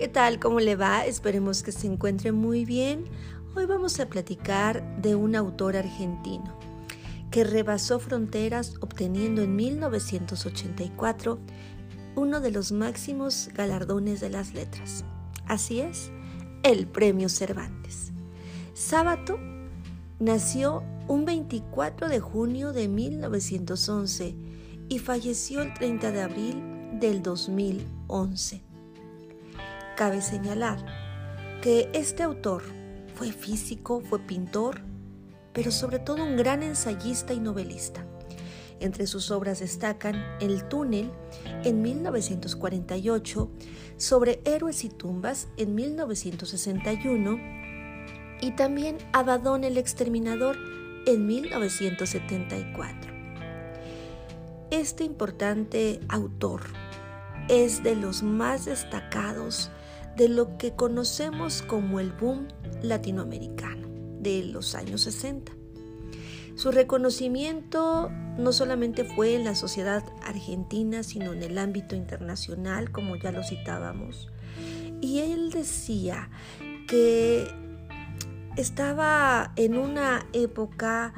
¿Qué tal? ¿Cómo le va? Esperemos que se encuentre muy bien. Hoy vamos a platicar de un autor argentino que rebasó fronteras obteniendo en 1984 uno de los máximos galardones de las letras. Así es, el Premio Cervantes. Sábato nació un 24 de junio de 1911 y falleció el 30 de abril del 2011. Cabe señalar que este autor fue físico, fue pintor, pero sobre todo un gran ensayista y novelista. Entre sus obras destacan El túnel en 1948, Sobre héroes y tumbas en 1961 y también Abadón el exterminador en 1974. Este importante autor es de los más destacados de lo que conocemos como el boom latinoamericano de los años 60. Su reconocimiento no solamente fue en la sociedad argentina, sino en el ámbito internacional, como ya lo citábamos. Y él decía que estaba en una época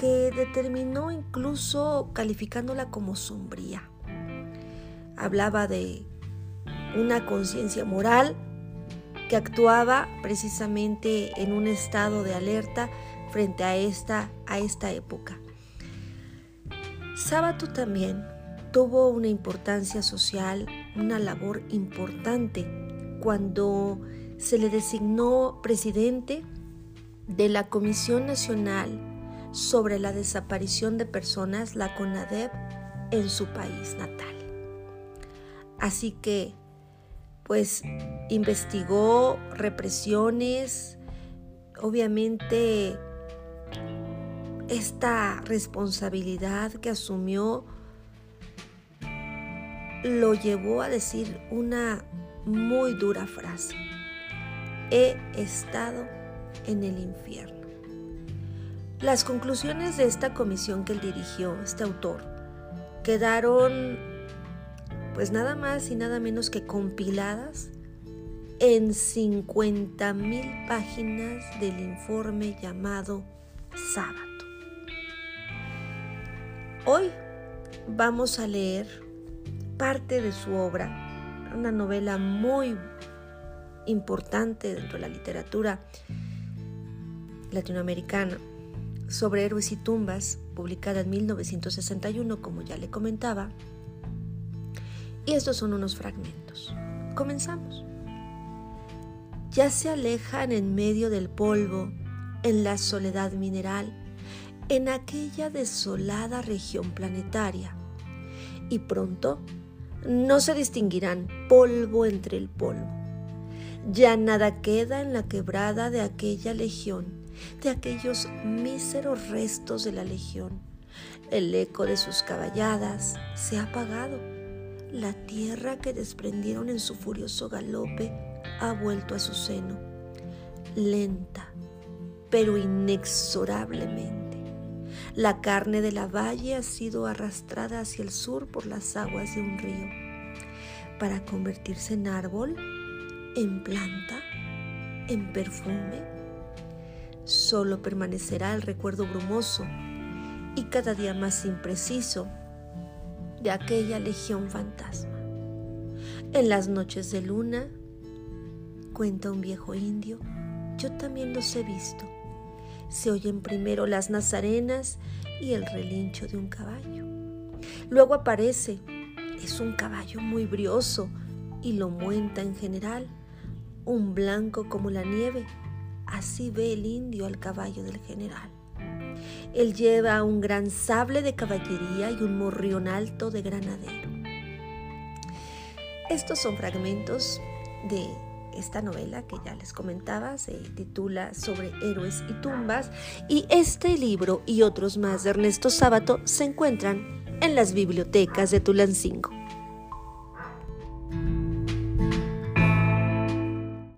que determinó incluso calificándola como sombría hablaba de una conciencia moral que actuaba precisamente en un estado de alerta frente a esta, a esta época. Sábato también tuvo una importancia social, una labor importante cuando se le designó presidente de la Comisión Nacional sobre la Desaparición de Personas, la CONADEP, en su país natal. Así que, pues, investigó represiones, obviamente esta responsabilidad que asumió lo llevó a decir una muy dura frase. He estado en el infierno. Las conclusiones de esta comisión que él dirigió, este autor, quedaron pues nada más y nada menos que compiladas en 50 mil páginas del informe llamado Sábado. Hoy vamos a leer parte de su obra, una novela muy importante dentro de la literatura latinoamericana sobre héroes y tumbas, publicada en 1961, como ya le comentaba, y estos son unos fragmentos. Comenzamos. Ya se alejan en medio del polvo, en la soledad mineral, en aquella desolada región planetaria. Y pronto no se distinguirán polvo entre el polvo. Ya nada queda en la quebrada de aquella legión, de aquellos míseros restos de la legión. El eco de sus caballadas se ha apagado la tierra que desprendieron en su furioso galope ha vuelto a su seno, lenta, pero inexorablemente. La carne de la valle ha sido arrastrada hacia el sur por las aguas de un río, para convertirse en árbol, en planta, en perfume. Solo permanecerá el recuerdo brumoso y cada día más impreciso de aquella legión fantasma. En las noches de luna, cuenta un viejo indio, yo también los he visto. Se oyen primero las nazarenas y el relincho de un caballo. Luego aparece, es un caballo muy brioso y lo muenta en general, un blanco como la nieve. Así ve el indio al caballo del general. Él lleva un gran sable de caballería y un morrión alto de granadero. Estos son fragmentos de esta novela que ya les comentaba, se titula Sobre héroes y tumbas y este libro y otros más de Ernesto Sábato se encuentran en las bibliotecas de Tulancingo.